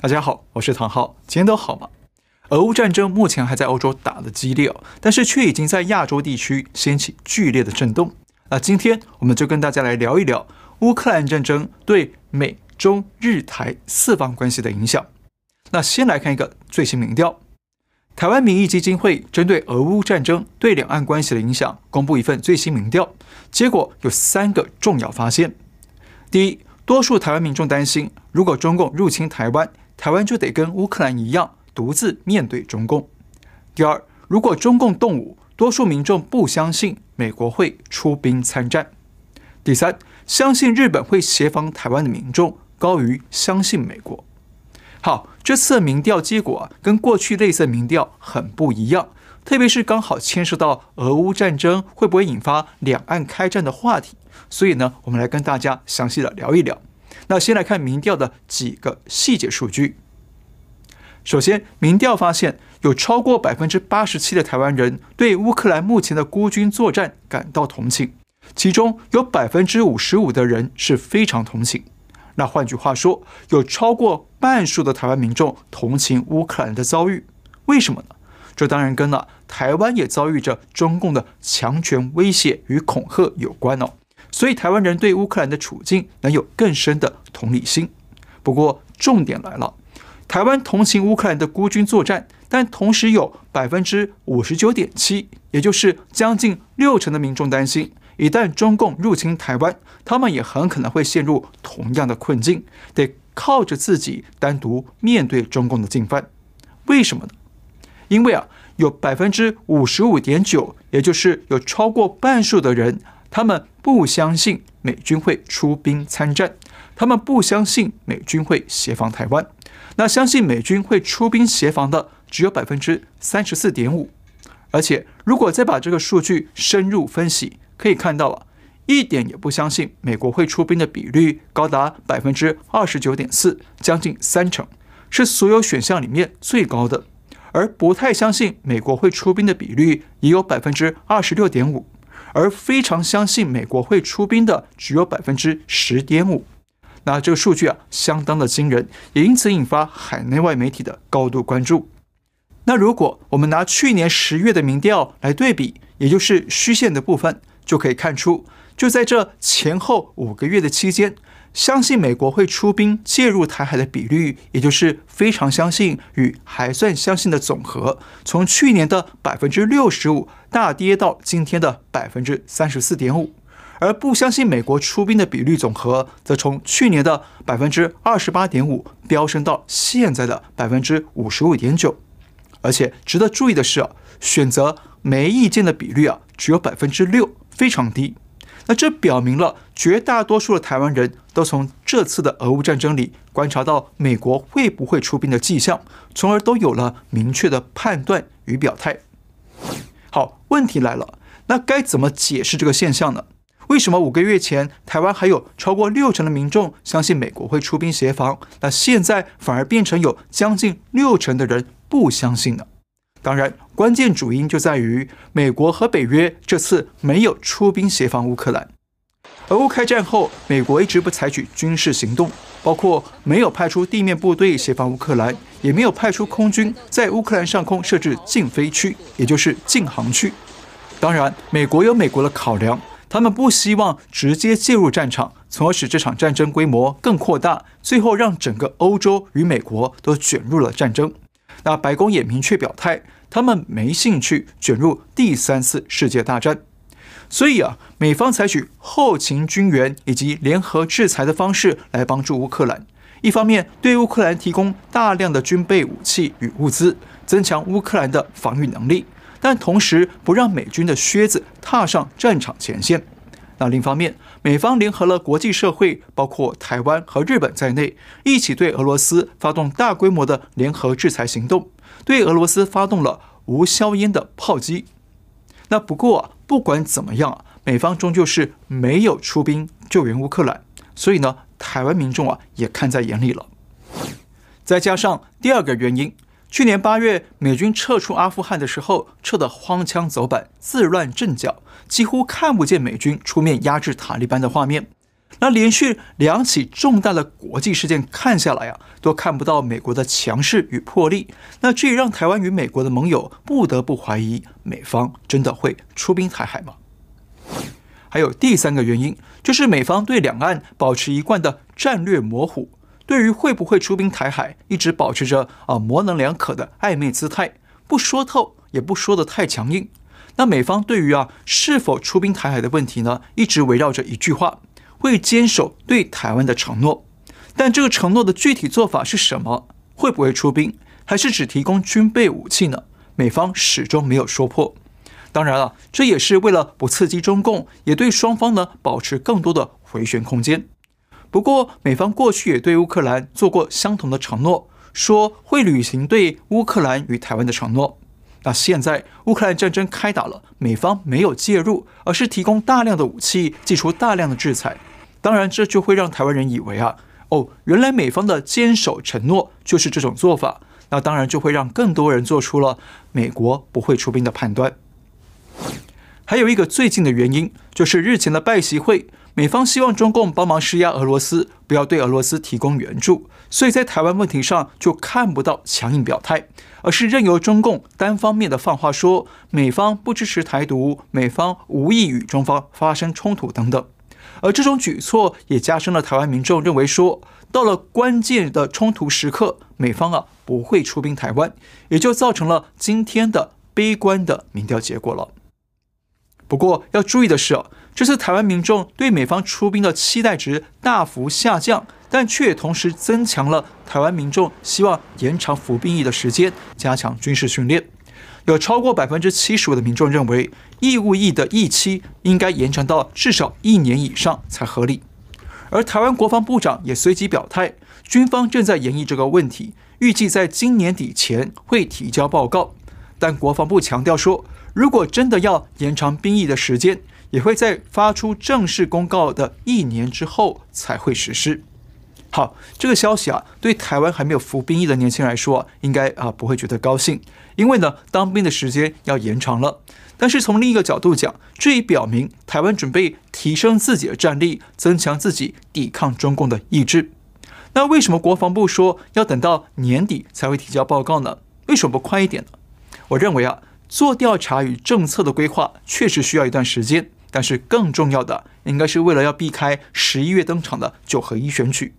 大家好，我是唐浩，今天都好吗？俄乌战争目前还在欧洲打得激烈哦，但是却已经在亚洲地区掀起剧烈的震动。那今天我们就跟大家来聊一聊乌克兰战争对美中日台四方关系的影响。那先来看一个最新民调，台湾民意基金会针对俄乌战争对两岸关系的影响，公布一份最新民调，结果有三个重要发现。第一，多数台湾民众担心，如果中共入侵台湾，台湾就得跟乌克兰一样，独自面对中共。第二，如果中共动武，多数民众不相信美国会出兵参战。第三，相信日本会协防台湾的民众高于相信美国。好，这次民调结果啊，跟过去类似民调很不一样，特别是刚好牵涉到俄乌战争会不会引发两岸开战的话题，所以呢，我们来跟大家详细的聊一聊。那先来看民调的几个细节数据。首先，民调发现有超过百分之八十七的台湾人对乌克兰目前的孤军作战感到同情，其中有百分之五十五的人是非常同情。那换句话说，有超过半数的台湾民众同情乌克兰的遭遇。为什么呢？这当然跟了台湾也遭遇着中共的强权威胁与恐吓有关哦。所以台湾人对乌克兰的处境能有更深的同理心。不过重点来了，台湾同情乌克兰的孤军作战，但同时有百分之五十九点七，也就是将近六成的民众担心，一旦中共入侵台湾，他们也很可能会陷入同样的困境，得靠着自己单独面对中共的进犯。为什么呢？因为啊，有百分之五十五点九，也就是有超过半数的人。他们不相信美军会出兵参战，他们不相信美军会协防台湾。那相信美军会出兵协防的只有百分之三十四点五。而且，如果再把这个数据深入分析，可以看到啊，一点也不相信美国会出兵的比率高达百分之二十九点四，将近三成，是所有选项里面最高的。而不太相信美国会出兵的比率也有百分之二十六点五。而非常相信美国会出兵的只有百分之十点五，那这个数据啊相当的惊人，也因此引发海内外媒体的高度关注。那如果我们拿去年十月的民调来对比，也就是虚线的部分，就可以看出，就在这前后五个月的期间。相信美国会出兵介入台海的比率，也就是非常相信与还算相信的总和，从去年的百分之六十五大跌到今天的百分之三十四点五，而不相信美国出兵的比率总和，则从去年的百分之二十八点五飙升到现在的百分之五十五点九。而且值得注意的是，选择没意见的比率啊只有百分之六，非常低。那这表明了绝大多数的台湾人都从这次的俄乌战争里观察到美国会不会出兵的迹象，从而都有了明确的判断与表态。好，问题来了，那该怎么解释这个现象呢？为什么五个月前台湾还有超过六成的民众相信美国会出兵协防，那现在反而变成有将近六成的人不相信呢？当然，关键主因就在于美国和北约这次没有出兵协防乌克兰。俄乌开战后，美国一直不采取军事行动，包括没有派出地面部队协防乌克兰，也没有派出空军在乌克兰上空设置禁飞区，也就是禁航区。当然，美国有美国的考量，他们不希望直接介入战场，从而使这场战争规模更扩大，最后让整个欧洲与美国都卷入了战争。那白宫也明确表态，他们没兴趣卷入第三次世界大战。所以啊，美方采取后勤军援以及联合制裁的方式来帮助乌克兰。一方面对乌克兰提供大量的军备武器与物资，增强乌克兰的防御能力，但同时不让美军的靴子踏上战场前线。那另一方面，美方联合了国际社会，包括台湾和日本在内，一起对俄罗斯发动大规模的联合制裁行动，对俄罗斯发动了无硝烟的炮击。那不过啊，不管怎么样，美方终究是没有出兵救援乌克兰，所以呢，台湾民众啊也看在眼里了。再加上第二个原因。去年八月，美军撤出阿富汗的时候，撤得荒腔走板、自乱阵脚，几乎看不见美军出面压制塔利班的画面。那连续两起重大的国际事件看下来啊，都看不到美国的强势与魄力。那这也让台湾与美国的盟友不得不怀疑，美方真的会出兵台海吗？还有第三个原因，就是美方对两岸保持一贯的战略模糊，对于会不会出兵台海，一直保持着啊模棱两可的暧昧姿态，不说透，也不说得太强硬。那美方对于啊是否出兵台海的问题呢，一直围绕着一句话。会坚守对台湾的承诺，但这个承诺的具体做法是什么？会不会出兵，还是只提供军备武器呢？美方始终没有说破。当然了，这也是为了不刺激中共，也对双方呢保持更多的回旋空间。不过，美方过去也对乌克兰做过相同的承诺，说会履行对乌克兰与台湾的承诺。那现在乌克兰战争开打了，美方没有介入，而是提供大量的武器，祭出大量的制裁。当然，这就会让台湾人以为啊，哦，原来美方的坚守承诺就是这种做法。那当然就会让更多人做出了美国不会出兵的判断。还有一个最近的原因，就是日前的拜习会，美方希望中共帮忙施压俄罗斯，不要对俄罗斯提供援助，所以在台湾问题上就看不到强硬表态，而是任由中共单方面的放话说美方不支持台独，美方无意与中方发生冲突等等。而这种举措也加深了台湾民众认为说，到了关键的冲突时刻，美方啊不会出兵台湾，也就造成了今天的悲观的民调结果了。不过要注意的是，这次台湾民众对美方出兵的期待值大幅下降，但却同时增强了台湾民众希望延长服兵役的时间，加强军事训练。有超过百分之七十五的民众认为，义务役的役期应该延长到至少一年以上才合理。而台湾国防部长也随即表态，军方正在研议这个问题，预计在今年底前会提交报告。但国防部强调说，如果真的要延长兵役的时间，也会在发出正式公告的一年之后才会实施。好，这个消息啊，对台湾还没有服兵役的年轻人来说啊，应该啊不会觉得高兴，因为呢，当兵的时间要延长了。但是从另一个角度讲，这也表明台湾准备提升自己的战力，增强自己抵抗中共的意志。那为什么国防部说要等到年底才会提交报告呢？为什么不快一点呢？我认为啊，做调查与政策的规划确实需要一段时间，但是更重要的，应该是为了要避开十一月登场的九合一选举。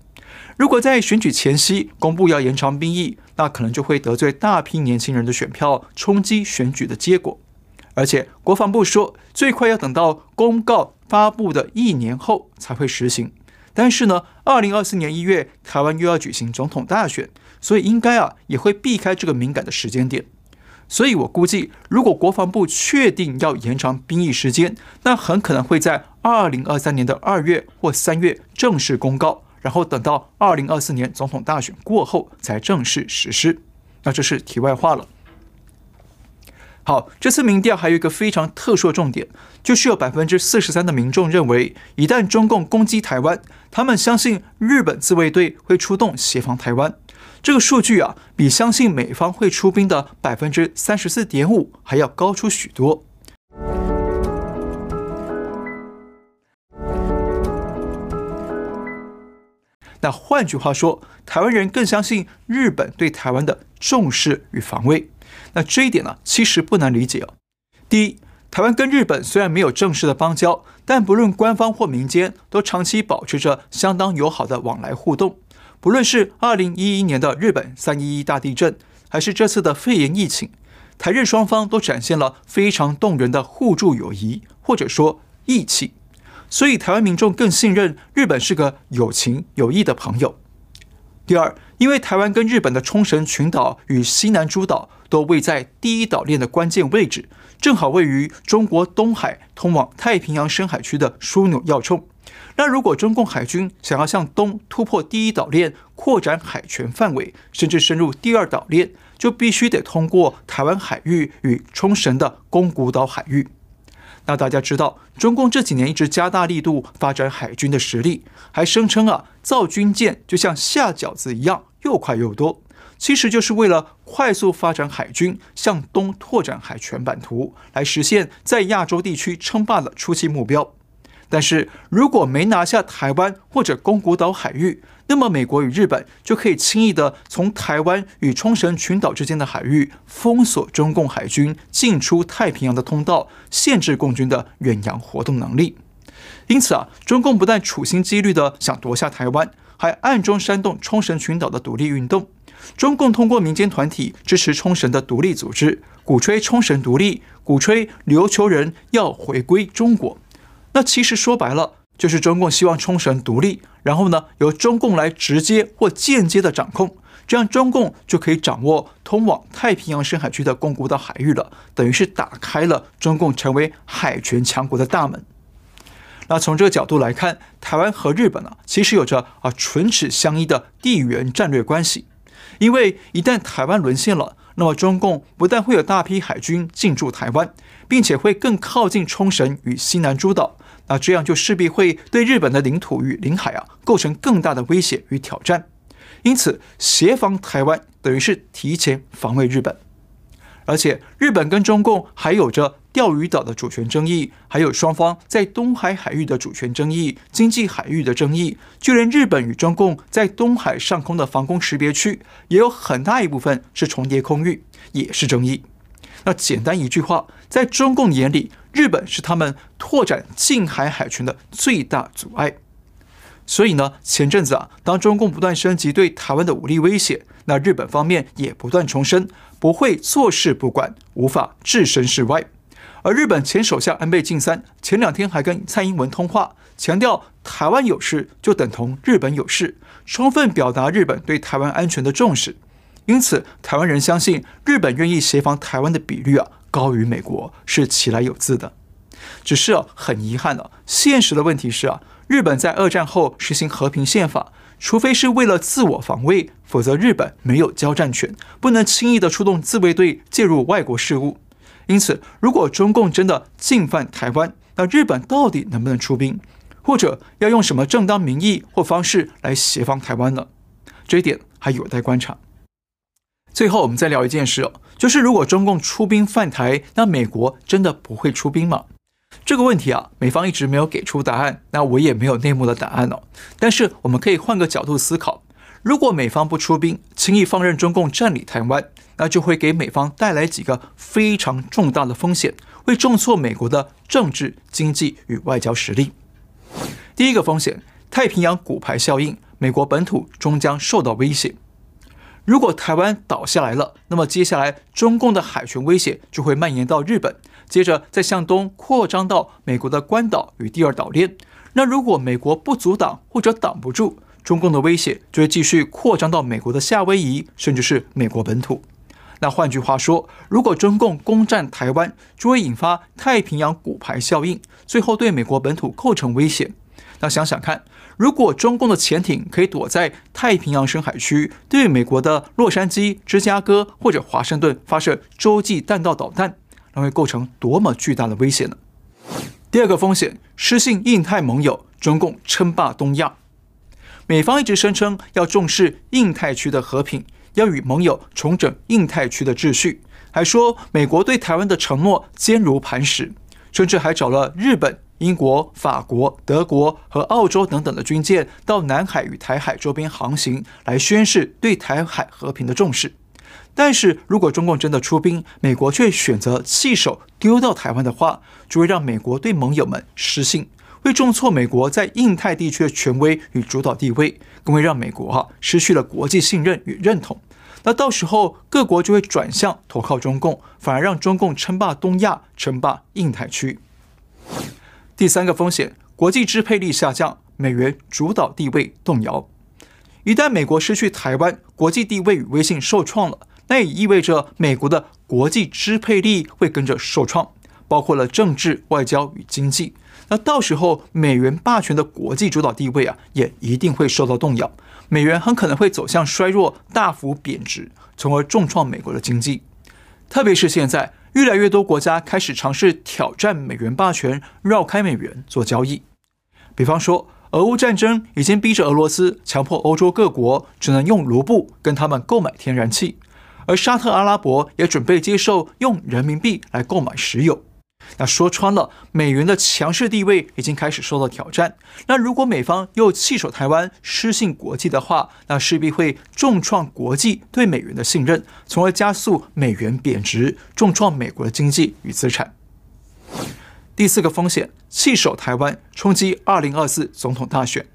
如果在选举前夕公布要延长兵役，那可能就会得罪大批年轻人的选票，冲击选举的结果。而且国防部说，最快要等到公告发布的一年后才会实行。但是呢，二零二四年一月台湾又要举行总统大选，所以应该啊也会避开这个敏感的时间点。所以我估计，如果国防部确定要延长兵役时间，那很可能会在二零二三年的二月或三月正式公告。然后等到二零二四年总统大选过后才正式实施，那这是题外话了。好，这次民调还有一个非常特殊的重点，就是有百分之四十三的民众认为，一旦中共攻击台湾，他们相信日本自卫队会出动协防台湾。这个数据啊，比相信美方会出兵的百分之三十四点五还要高出许多。那换句话说，台湾人更相信日本对台湾的重视与防卫。那这一点呢，其实不难理解哦。第一，台湾跟日本虽然没有正式的邦交，但不论官方或民间，都长期保持着相当友好的往来互动。不论是二零一一年的日本三一一大地震，还是这次的肺炎疫情，台日双方都展现了非常动人的互助友谊，或者说义气。所以，台湾民众更信任日本是个有情有义的朋友。第二，因为台湾跟日本的冲绳群岛与西南诸岛都位在第一岛链的关键位置，正好位于中国东海通往太平洋深海区的枢纽要冲。那如果中共海军想要向东突破第一岛链，扩展海权范围，甚至深入第二岛链，就必须得通过台湾海域与冲绳的宫古岛海域。那大家知道，中共这几年一直加大力度发展海军的实力，还声称啊，造军舰就像下饺子一样，又快又多。其实就是为了快速发展海军，向东拓展海权版图，来实现在亚洲地区称霸的初期目标。但是如果没拿下台湾或者宫古岛海域，那么美国与日本就可以轻易的从台湾与冲绳群岛之间的海域封锁中共海军进出太平洋的通道，限制共军的远洋活动能力。因此啊，中共不但处心积虑的想夺下台湾，还暗中煽动冲绳群岛的独立运动。中共通过民间团体支持冲绳的独立组织，鼓吹冲绳独立，鼓吹琉球人要回归中国。那其实说白了，就是中共希望冲绳独立，然后呢，由中共来直接或间接的掌控，这样中共就可以掌握通往太平洋深海区的宫古岛海域了，等于是打开了中共成为海权强国的大门。那从这个角度来看，台湾和日本呢，其实有着啊唇齿相依的地缘战略关系。因为一旦台湾沦陷了，那么中共不但会有大批海军进驻台湾，并且会更靠近冲绳与西南诸岛，那这样就势必会对日本的领土与领海啊构成更大的威胁与挑战。因此，协防台湾等于是提前防卫日本。而且，日本跟中共还有着钓鱼岛的主权争议，还有双方在东海海域的主权争议、经济海域的争议，就连日本与中共在东海上空的防空识别区，也有很大一部分是重叠空域，也是争议。那简单一句话，在中共眼里，日本是他们拓展近海海权的最大阻碍。所以呢，前阵子啊，当中共不断升级对台湾的武力威胁，那日本方面也不断重申不会坐视不管，无法置身事外。而日本前首相安倍晋三前两天还跟蔡英文通话，强调台湾有事就等同日本有事，充分表达日本对台湾安全的重视。因此，台湾人相信日本愿意协防台湾的比率啊，高于美国，是其来有自的。只是啊，很遗憾的，现实的问题是啊。日本在二战后实行和平宪法，除非是为了自我防卫，否则日本没有交战权，不能轻易的出动自卫队介入外国事务。因此，如果中共真的进犯台湾，那日本到底能不能出兵，或者要用什么正当名义或方式来协防台湾呢？这一点还有待观察。最后，我们再聊一件事哦，就是如果中共出兵犯台，那美国真的不会出兵吗？这个问题啊，美方一直没有给出答案，那我也没有内幕的答案哦。但是我们可以换个角度思考：如果美方不出兵，轻易放任中共占领台湾，那就会给美方带来几个非常重大的风险，会重挫美国的政治、经济与外交实力。第一个风险，太平洋骨牌效应，美国本土终将受到威胁。如果台湾倒下来了，那么接下来中共的海权威胁就会蔓延到日本，接着再向东扩张到美国的关岛与第二岛链。那如果美国不阻挡或者挡不住，中共的威胁就会继续扩张到美国的夏威夷，甚至是美国本土。那换句话说，如果中共攻占台湾，就会引发太平洋骨牌效应，最后对美国本土构成威胁。那想想看，如果中共的潜艇可以躲在太平洋深海区，对美国的洛杉矶、芝加哥或者华盛顿发射洲际弹道导弹，那会构成多么巨大的威胁呢？第二个风险，失信印太盟友，中共称霸东亚。美方一直声称要重视印太区的和平，要与盟友重整印太区的秩序，还说美国对台湾的承诺坚如磐石，甚至还找了日本。英国、法国、德国和澳洲等等的军舰到南海与台海周边航行，来宣示对台海和平的重视。但是如果中共真的出兵，美国却选择弃守丢掉台湾的话，就会让美国对盟友们失信，会重挫美国在印太地区的权威与主导地位，更会让美国哈失去了国际信任与认同。那到时候各国就会转向投靠中共，反而让中共称霸东亚，称霸印太区。第三个风险，国际支配力下降，美元主导地位动摇。一旦美国失去台湾，国际地位与威信受创了，那也意味着美国的国际支配力会跟着受创，包括了政治、外交与经济。那到时候美元霸权的国际主导地位啊，也一定会受到动摇，美元很可能会走向衰弱、大幅贬值，从而重创美国的经济。特别是现在。越来越多国家开始尝试挑战美元霸权，绕开美元做交易。比方说，俄乌战争已经逼着俄罗斯强迫欧洲各国只能用卢布跟他们购买天然气，而沙特阿拉伯也准备接受用人民币来购买石油。那说穿了，美元的强势地位已经开始受到挑战。那如果美方又弃守台湾、失信国际的话，那势必会重创国际对美元的信任，从而加速美元贬值，重创美国的经济与资产。第四个风险，弃守台湾，冲击二零二四总统大选。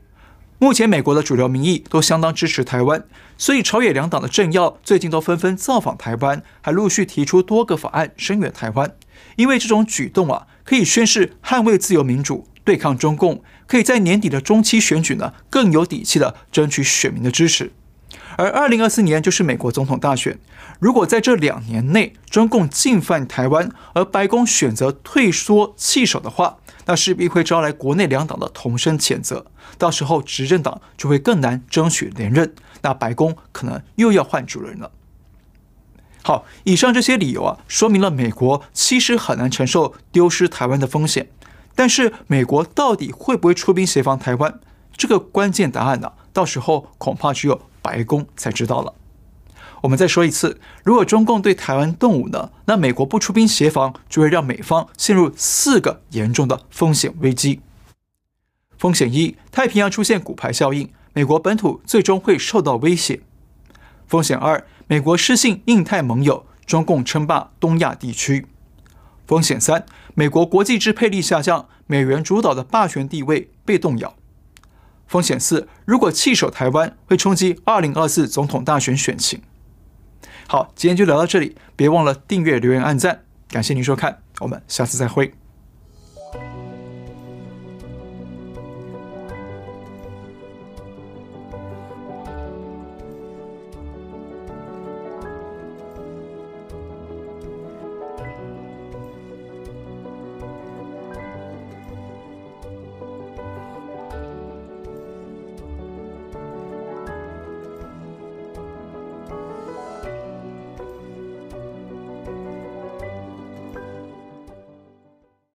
目前美国的主流民意都相当支持台湾，所以朝野两党的政要最近都纷纷造访台湾，还陆续提出多个法案声援台湾。因为这种举动啊，可以宣示捍卫自由民主、对抗中共，可以在年底的中期选举呢更有底气的争取选民的支持。而二零二四年就是美国总统大选，如果在这两年内中共进犯台湾，而白宫选择退缩弃守的话，那势必会招来国内两党的同声谴责，到时候执政党就会更难争取连任，那白宫可能又要换主人了。好，以上这些理由啊，说明了美国其实很难承受丢失台湾的风险，但是美国到底会不会出兵协防台湾？这个关键答案呢，到时候恐怕只有白宫才知道了。我们再说一次，如果中共对台湾动武呢，那美国不出兵协防，就会让美方陷入四个严重的风险危机。风险一：太平洋出现骨牌效应，美国本土最终会受到威胁。风险二：美国失信印太盟友，中共称霸东亚地区。风险三：美国国际支配力下降，美元主导的霸权地位被动摇。风险四：如果弃守台湾，会冲击二零二四总统大选选情。好，今天就聊到这里，别忘了订阅、留言、按赞，感谢您收看，我们下次再会。